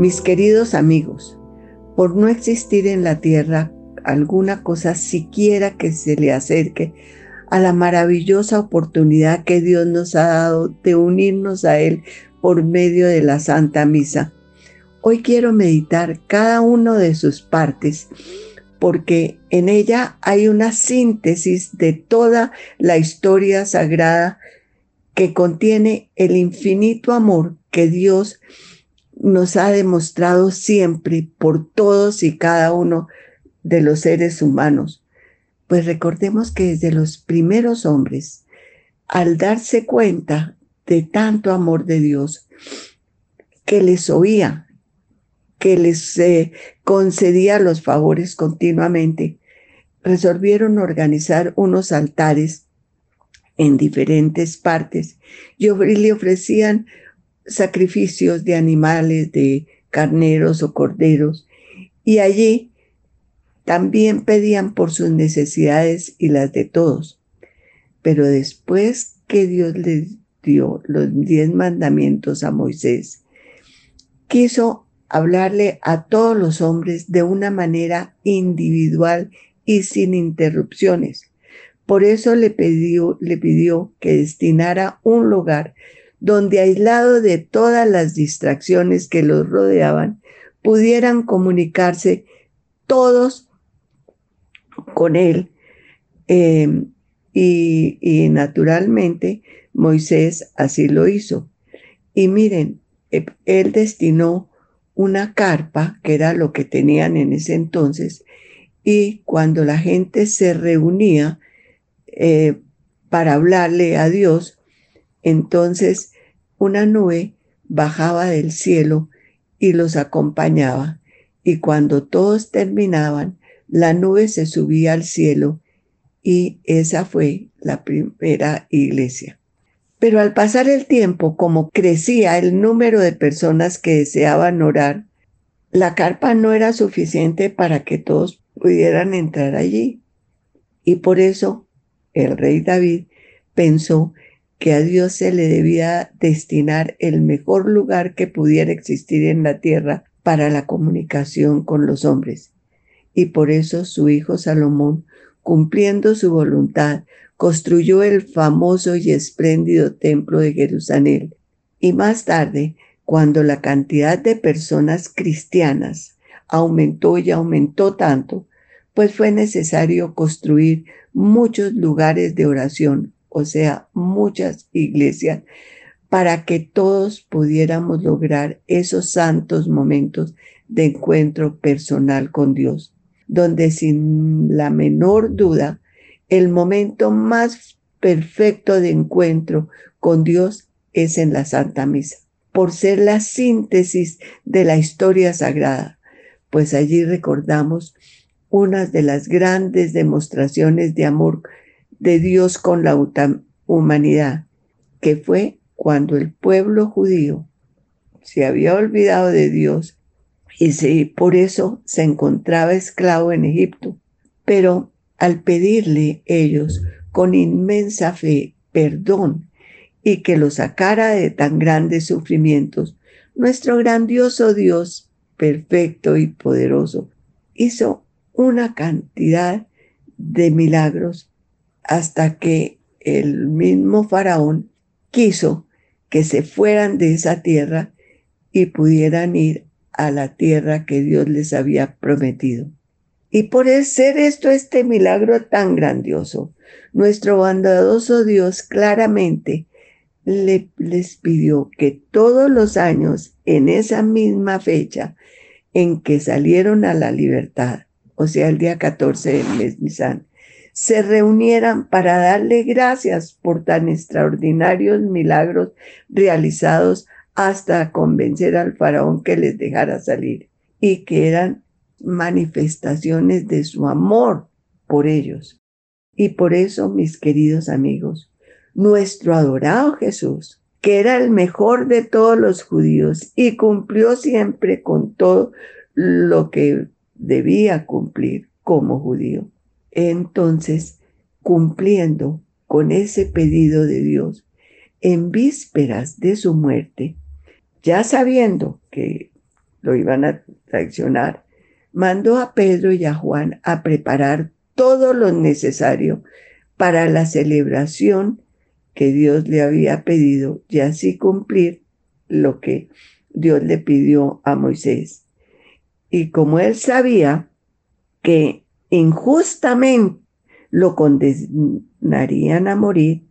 Mis queridos amigos, por no existir en la tierra alguna cosa siquiera que se le acerque a la maravillosa oportunidad que Dios nos ha dado de unirnos a Él por medio de la Santa Misa. Hoy quiero meditar cada uno de sus partes porque en ella hay una síntesis de toda la historia sagrada que contiene el infinito amor que Dios nos ha demostrado siempre por todos y cada uno de los seres humanos. Pues recordemos que desde los primeros hombres, al darse cuenta de tanto amor de Dios, que les oía, que les eh, concedía los favores continuamente, resolvieron organizar unos altares en diferentes partes y le ofrecían sacrificios de animales, de carneros o corderos, y allí también pedían por sus necesidades y las de todos. Pero después que Dios les dio los diez mandamientos a Moisés, quiso hablarle a todos los hombres de una manera individual y sin interrupciones. Por eso le pidió, le pidió que destinara un lugar donde aislado de todas las distracciones que los rodeaban, pudieran comunicarse todos con él. Em, y, naturalmente Moisés así lo hizo. Y miren, él destinó una carpa, que era lo que tenían en ese entonces, y cuando la gente se reunía eh, para hablarle a Dios, entonces una nube bajaba del cielo y los acompañaba. Y cuando todos terminaban, la nube se subía al cielo y esa fue la primera iglesia. Pero al pasar el tiempo, como crecía el número de personas que deseaban orar, la carpa no era suficiente para que todos pudieran entrar allí. Y por eso el rey David pensó que a Dios se le debía destinar el mejor lugar que pudiera existir en la tierra para la comunicación con los hombres y por eso su hijo Salomón, cumpliendo su voluntad, construyó el famoso y espléndido templo de Jerusalén. Y más tarde, cuando la cantidad de personas cristianas aumentó y aumentó tanto, pues fue necesario construir muchos lugares de oración, o sea, muchas iglesias, para que todos pudiéramos lograr esos santos momentos de encuentro personal con Dios donde sin la menor duda el momento más perfecto de encuentro con Dios es en la Santa Misa, por ser la síntesis de la historia sagrada, pues allí recordamos una de las grandes demostraciones de amor de Dios con la humanidad, que fue cuando el pueblo judío se había olvidado de Dios y por eso se encontraba esclavo en Egipto. Pero al pedirle ellos con inmensa fe perdón y que lo sacara de tan grandes sufrimientos, nuestro grandioso Dios, perfecto y poderoso, hizo una cantidad de milagros hasta que el mismo faraón quiso que se fueran de esa tierra y pudieran ir a la tierra que Dios les había prometido. Y por ser esto este milagro tan grandioso, nuestro bondadoso Dios claramente le, les pidió que todos los años, en esa misma fecha en que salieron a la libertad, o sea, el día 14 del mes se reunieran para darle gracias por tan extraordinarios milagros realizados hasta convencer al faraón que les dejara salir y que eran manifestaciones de su amor por ellos. Y por eso, mis queridos amigos, nuestro adorado Jesús, que era el mejor de todos los judíos y cumplió siempre con todo lo que debía cumplir como judío. Entonces, cumpliendo con ese pedido de Dios, en vísperas de su muerte, ya sabiendo que lo iban a traicionar, mandó a Pedro y a Juan a preparar todo lo necesario para la celebración que Dios le había pedido y así cumplir lo que Dios le pidió a Moisés. Y como él sabía que injustamente lo condenarían a morir,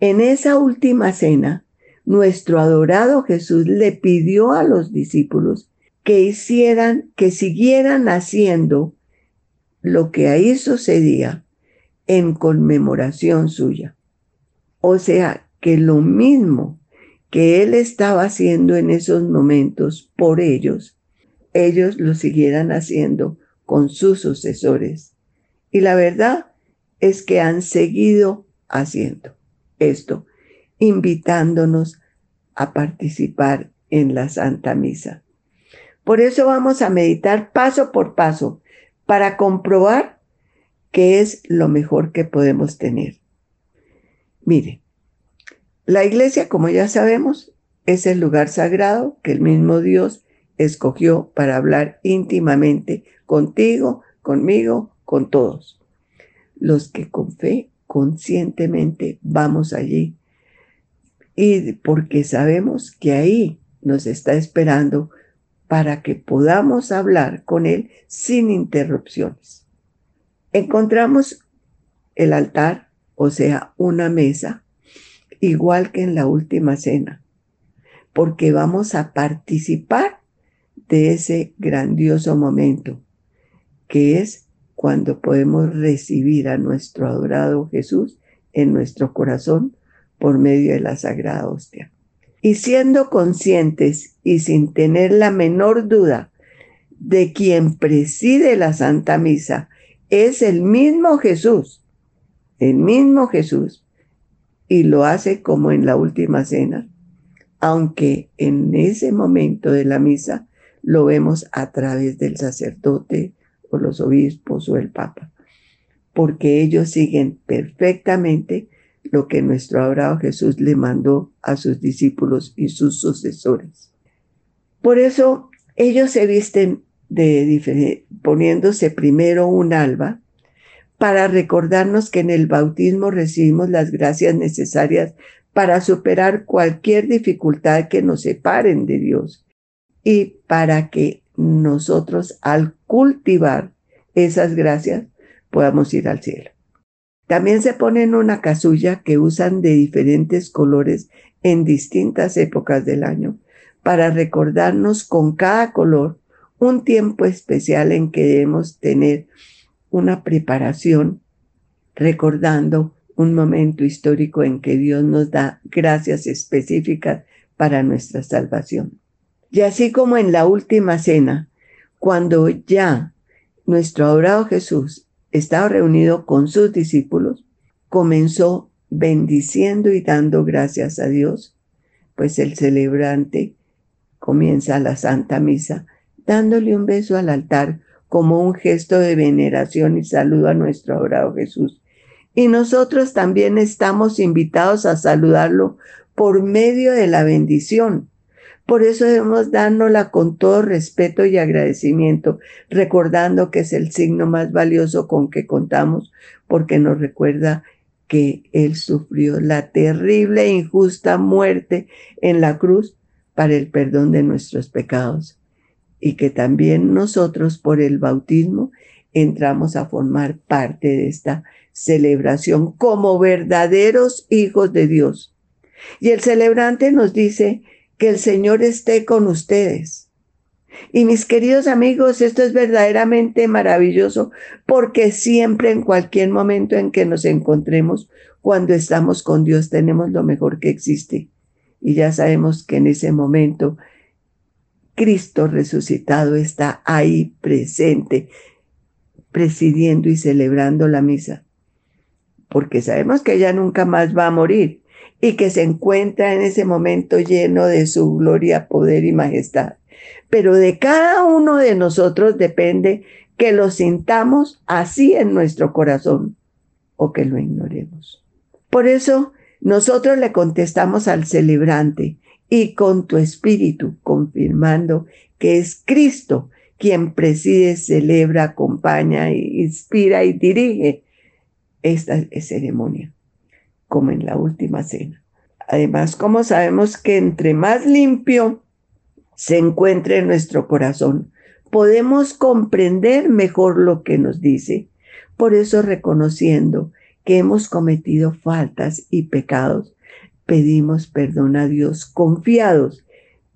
en esa última cena, nuestro adorado Jesús le pidió a los discípulos que hicieran, que siguieran haciendo lo que ahí sucedía en conmemoración suya. O sea, que lo mismo que él estaba haciendo en esos momentos por ellos, ellos lo siguieran haciendo con sus sucesores. Y la verdad es que han seguido haciendo esto, invitándonos a participar en la Santa Misa. Por eso vamos a meditar paso por paso para comprobar qué es lo mejor que podemos tener. Mire, la iglesia, como ya sabemos, es el lugar sagrado que el mismo Dios escogió para hablar íntimamente contigo, conmigo, con todos. Los que con fe, conscientemente vamos allí. Y porque sabemos que ahí nos está esperando para que podamos hablar con Él sin interrupciones. Encontramos el altar, o sea, una mesa, igual que en la última cena, porque vamos a participar de ese grandioso momento, que es cuando podemos recibir a nuestro adorado Jesús en nuestro corazón por medio de la Sagrada Hostia. Y siendo conscientes y sin tener la menor duda de quien preside la Santa Misa es el mismo Jesús, el mismo Jesús, y lo hace como en la última cena, aunque en ese momento de la misa lo vemos a través del sacerdote o los obispos o el papa, porque ellos siguen perfectamente lo que nuestro adorado Jesús le mandó a sus discípulos y sus sucesores. Por eso ellos se visten de poniéndose primero un alba para recordarnos que en el bautismo recibimos las gracias necesarias para superar cualquier dificultad que nos separen de Dios y para que nosotros al cultivar esas gracias podamos ir al cielo. También se ponen una casulla que usan de diferentes colores en distintas épocas del año para recordarnos con cada color un tiempo especial en que debemos tener una preparación recordando un momento histórico en que Dios nos da gracias específicas para nuestra salvación. Y así como en la última cena, cuando ya nuestro adorado Jesús estaba reunido con sus discípulos, comenzó bendiciendo y dando gracias a Dios, pues el celebrante comienza la Santa Misa dándole un beso al altar como un gesto de veneración y saludo a nuestro adorado Jesús. Y nosotros también estamos invitados a saludarlo por medio de la bendición, por eso debemos dárnosla con todo respeto y agradecimiento, recordando que es el signo más valioso con que contamos, porque nos recuerda que Él sufrió la terrible e injusta muerte en la cruz para el perdón de nuestros pecados y que también nosotros por el bautismo entramos a formar parte de esta celebración como verdaderos hijos de Dios. Y el celebrante nos dice que el Señor esté con ustedes. Y mis queridos amigos, esto es verdaderamente maravilloso porque siempre en cualquier momento en que nos encontremos, cuando estamos con Dios, tenemos lo mejor que existe. Y ya sabemos que en ese momento Cristo resucitado está ahí presente, presidiendo y celebrando la misa. Porque sabemos que ella nunca más va a morir y que se encuentra en ese momento lleno de su gloria, poder y majestad. Pero de cada uno de nosotros depende que lo sintamos así en nuestro corazón o que lo ignoremos. Por eso nosotros le contestamos al celebrante y con tu espíritu, confirmando que es Cristo quien preside, celebra, acompaña, inspira y dirige esta ceremonia, como en la última cena. Además, como sabemos que entre más limpio se encuentre nuestro corazón, podemos comprender mejor lo que nos dice. Por eso, reconociendo que hemos cometido faltas y pecados, pedimos perdón a Dios confiados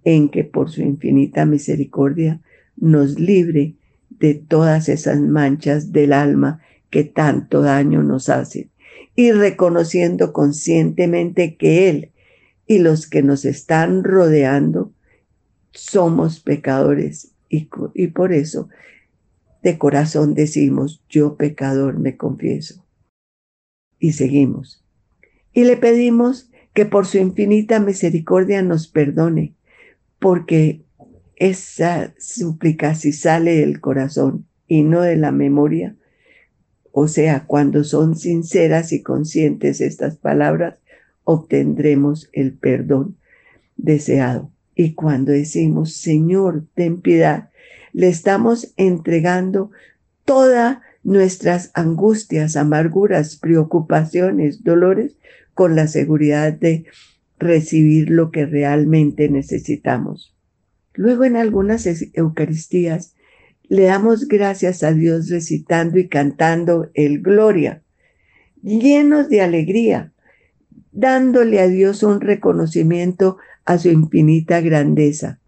en que por su infinita misericordia nos libre de todas esas manchas del alma que tanto daño nos hacen y reconociendo conscientemente que Él y los que nos están rodeando somos pecadores y, y por eso de corazón decimos, yo pecador me confieso. Y seguimos. Y le pedimos que por su infinita misericordia nos perdone, porque esa súplica si sale del corazón y no de la memoria, o sea, cuando son sinceras y conscientes estas palabras, obtendremos el perdón deseado. Y cuando decimos, Señor, ten piedad, le estamos entregando todas nuestras angustias, amarguras, preocupaciones, dolores, con la seguridad de recibir lo que realmente necesitamos. Luego en algunas Eucaristías le damos gracias a Dios recitando y cantando el Gloria, llenos de alegría, dándole a Dios un reconocimiento a su infinita grandeza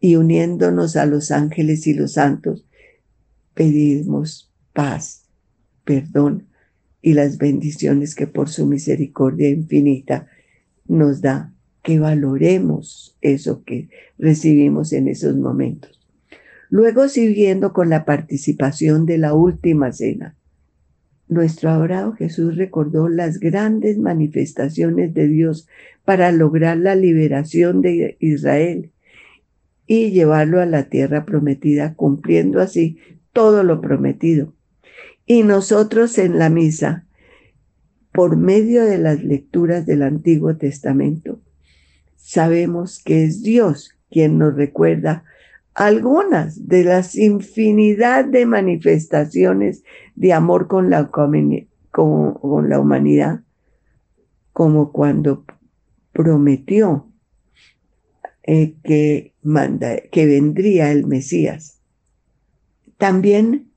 y uniéndonos a los ángeles y los santos, pedimos paz, perdón y las bendiciones que por su misericordia infinita nos da que valoremos eso que recibimos en esos momentos. Luego, siguiendo con la participación de la última cena, nuestro adorado Jesús recordó las grandes manifestaciones de Dios para lograr la liberación de Israel y llevarlo a la tierra prometida, cumpliendo así todo lo prometido. Y nosotros en la misa, por medio de las lecturas del Antiguo Testamento, sabemos que es Dios quien nos recuerda algunas de las infinidad de manifestaciones de amor con la, con, la humanidad, como cuando prometió eh, que, manda, que vendría el Mesías. También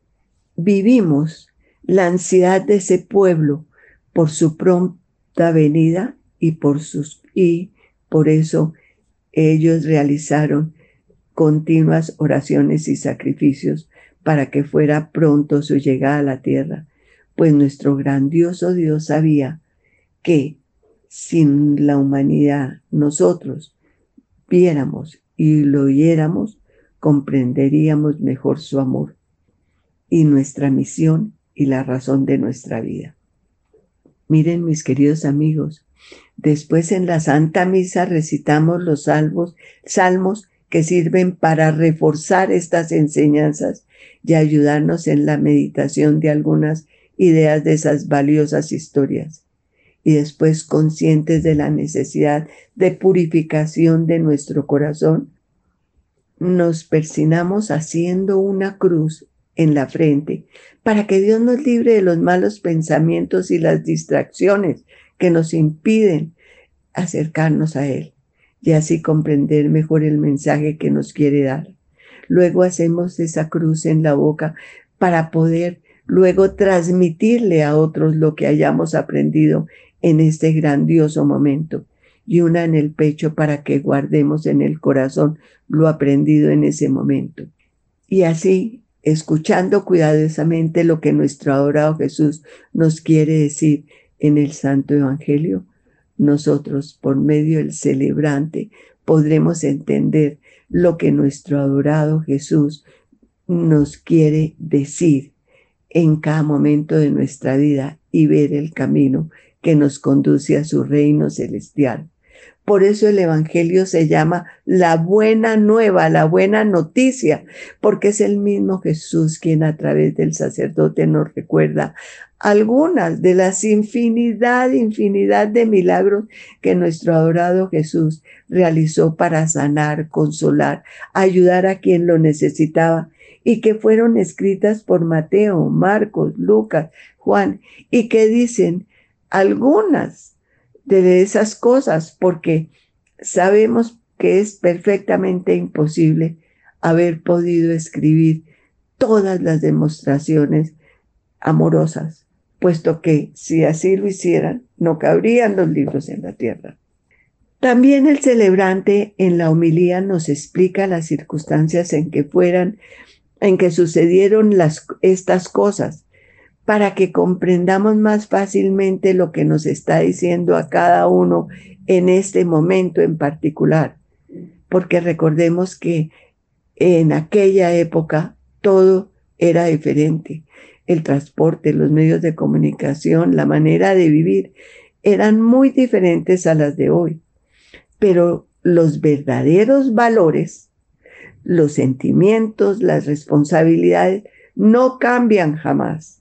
vivimos la ansiedad de ese pueblo por su pronta venida y por sus y por eso ellos realizaron continuas oraciones y sacrificios para que fuera pronto su llegada a la tierra, pues nuestro grandioso Dios sabía que sin la humanidad nosotros viéramos y lo oyéramos, comprenderíamos mejor su amor y nuestra misión y la razón de nuestra vida. Miren mis queridos amigos, Después en la Santa Misa recitamos los salmos, salmos que sirven para reforzar estas enseñanzas y ayudarnos en la meditación de algunas ideas de esas valiosas historias. Y después conscientes de la necesidad de purificación de nuestro corazón, nos persinamos haciendo una cruz en la frente para que Dios nos libre de los malos pensamientos y las distracciones que nos impiden acercarnos a Él y así comprender mejor el mensaje que nos quiere dar. Luego hacemos esa cruz en la boca para poder luego transmitirle a otros lo que hayamos aprendido en este grandioso momento y una en el pecho para que guardemos en el corazón lo aprendido en ese momento. Y así, escuchando cuidadosamente lo que nuestro adorado Jesús nos quiere decir en el Santo Evangelio, nosotros por medio del celebrante podremos entender lo que nuestro adorado Jesús nos quiere decir en cada momento de nuestra vida y ver el camino que nos conduce a su reino celestial. Por eso el Evangelio se llama la buena nueva, la buena noticia, porque es el mismo Jesús quien a través del sacerdote nos recuerda algunas de las infinidad, infinidad de milagros que nuestro adorado Jesús realizó para sanar, consolar, ayudar a quien lo necesitaba y que fueron escritas por Mateo, Marcos, Lucas, Juan y que dicen algunas de esas cosas porque sabemos que es perfectamente imposible haber podido escribir todas las demostraciones amorosas puesto que si así lo hicieran, no cabrían los libros en la tierra. También el celebrante en la homilía nos explica las circunstancias en que fueran, en que sucedieron las, estas cosas, para que comprendamos más fácilmente lo que nos está diciendo a cada uno en este momento en particular. Porque recordemos que en aquella época todo era diferente el transporte, los medios de comunicación, la manera de vivir, eran muy diferentes a las de hoy. Pero los verdaderos valores, los sentimientos, las responsabilidades, no cambian jamás.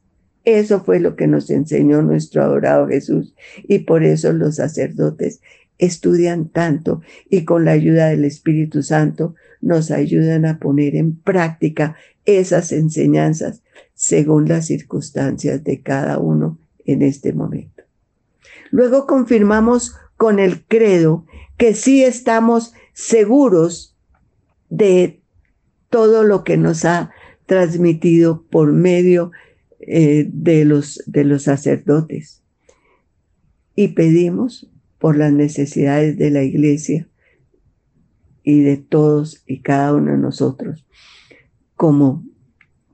Eso fue lo que nos enseñó nuestro adorado Jesús y por eso los sacerdotes estudian tanto y con la ayuda del Espíritu Santo nos ayudan a poner en práctica esas enseñanzas según las circunstancias de cada uno en este momento. Luego confirmamos con el credo que sí estamos seguros de todo lo que nos ha transmitido por medio eh, de, los, de los sacerdotes. Y pedimos por las necesidades de la iglesia y de todos y cada uno de nosotros, como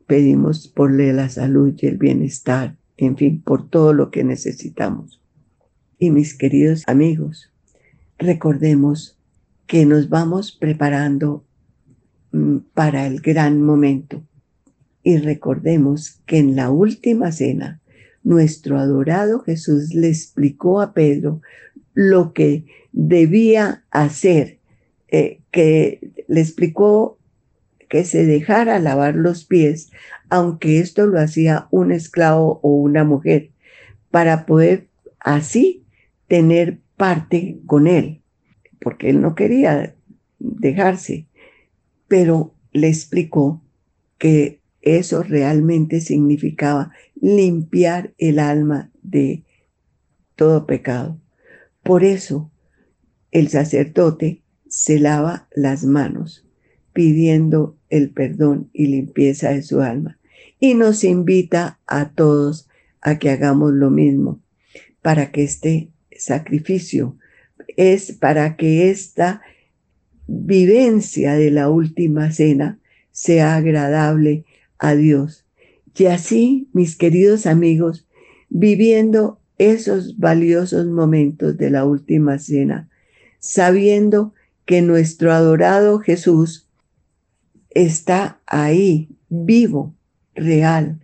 pedimos por la salud y el bienestar, en fin, por todo lo que necesitamos. Y mis queridos amigos, recordemos que nos vamos preparando mm, para el gran momento. Y recordemos que en la última cena, nuestro adorado Jesús le explicó a Pedro lo que debía hacer, eh, que le explicó que se dejara lavar los pies, aunque esto lo hacía un esclavo o una mujer, para poder así tener parte con él, porque él no quería dejarse, pero le explicó que eso realmente significaba limpiar el alma de todo pecado. Por eso el sacerdote se lava las manos pidiendo el perdón y limpieza de su alma y nos invita a todos a que hagamos lo mismo para que este sacrificio es para que esta vivencia de la última cena sea agradable a Dios. Y así, mis queridos amigos, viviendo esos valiosos momentos de la última cena, sabiendo que nuestro adorado Jesús está ahí, vivo, real,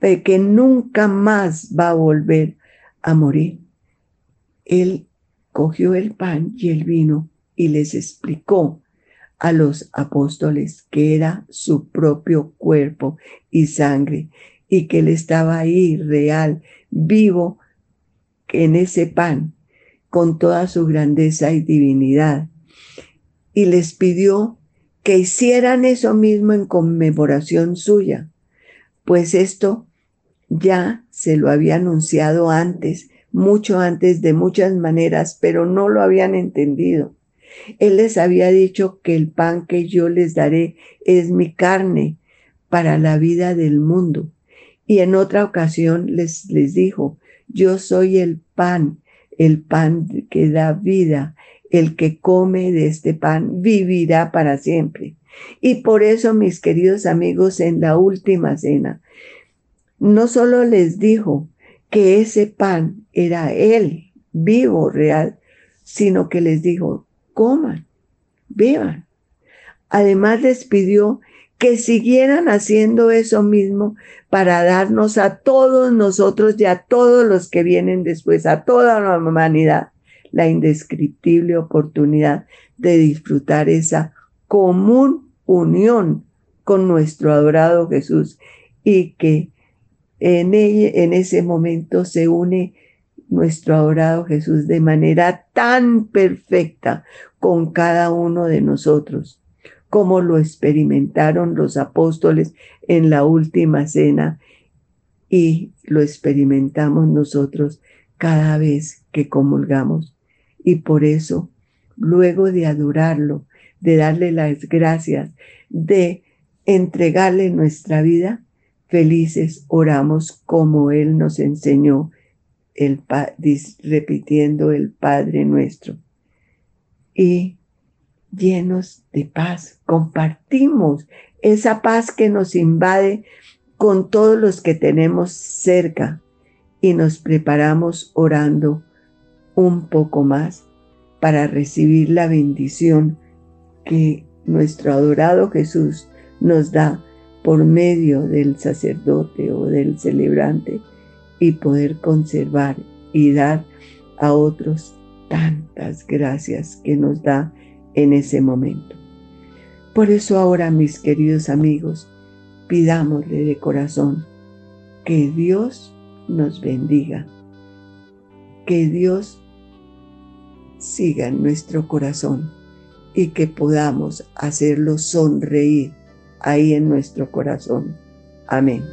que nunca más va a volver a morir. Él cogió el pan y el vino y les explicó a los apóstoles que era su propio cuerpo y sangre y que él estaba ahí real, vivo en ese pan, con toda su grandeza y divinidad. Y les pidió que hicieran eso mismo en conmemoración suya, pues esto ya se lo había anunciado antes, mucho antes de muchas maneras, pero no lo habían entendido. Él les había dicho que el pan que yo les daré es mi carne para la vida del mundo. Y en otra ocasión les, les dijo, yo soy el pan, el pan que da vida. El que come de este pan vivirá para siempre. Y por eso, mis queridos amigos, en la última cena, no solo les dijo que ese pan era Él, vivo, real, sino que les dijo, coman, beban. Además les pidió que siguieran haciendo eso mismo para darnos a todos nosotros y a todos los que vienen después, a toda la humanidad, la indescriptible oportunidad de disfrutar esa común unión con nuestro adorado Jesús y que en, en ese momento se une nuestro adorado Jesús de manera tan perfecta con cada uno de nosotros, como lo experimentaron los apóstoles en la última cena y lo experimentamos nosotros cada vez que comulgamos. Y por eso, luego de adorarlo, de darle las gracias, de entregarle nuestra vida, felices oramos como Él nos enseñó, el, repitiendo el Padre nuestro. Y llenos de paz, compartimos esa paz que nos invade con todos los que tenemos cerca y nos preparamos orando un poco más para recibir la bendición que nuestro adorado Jesús nos da por medio del sacerdote o del celebrante y poder conservar y dar a otros tantas gracias que nos da en ese momento. Por eso ahora, mis queridos amigos, pidámosle de corazón que Dios nos bendiga, que Dios siga en nuestro corazón y que podamos hacerlo sonreír ahí en nuestro corazón. Amén.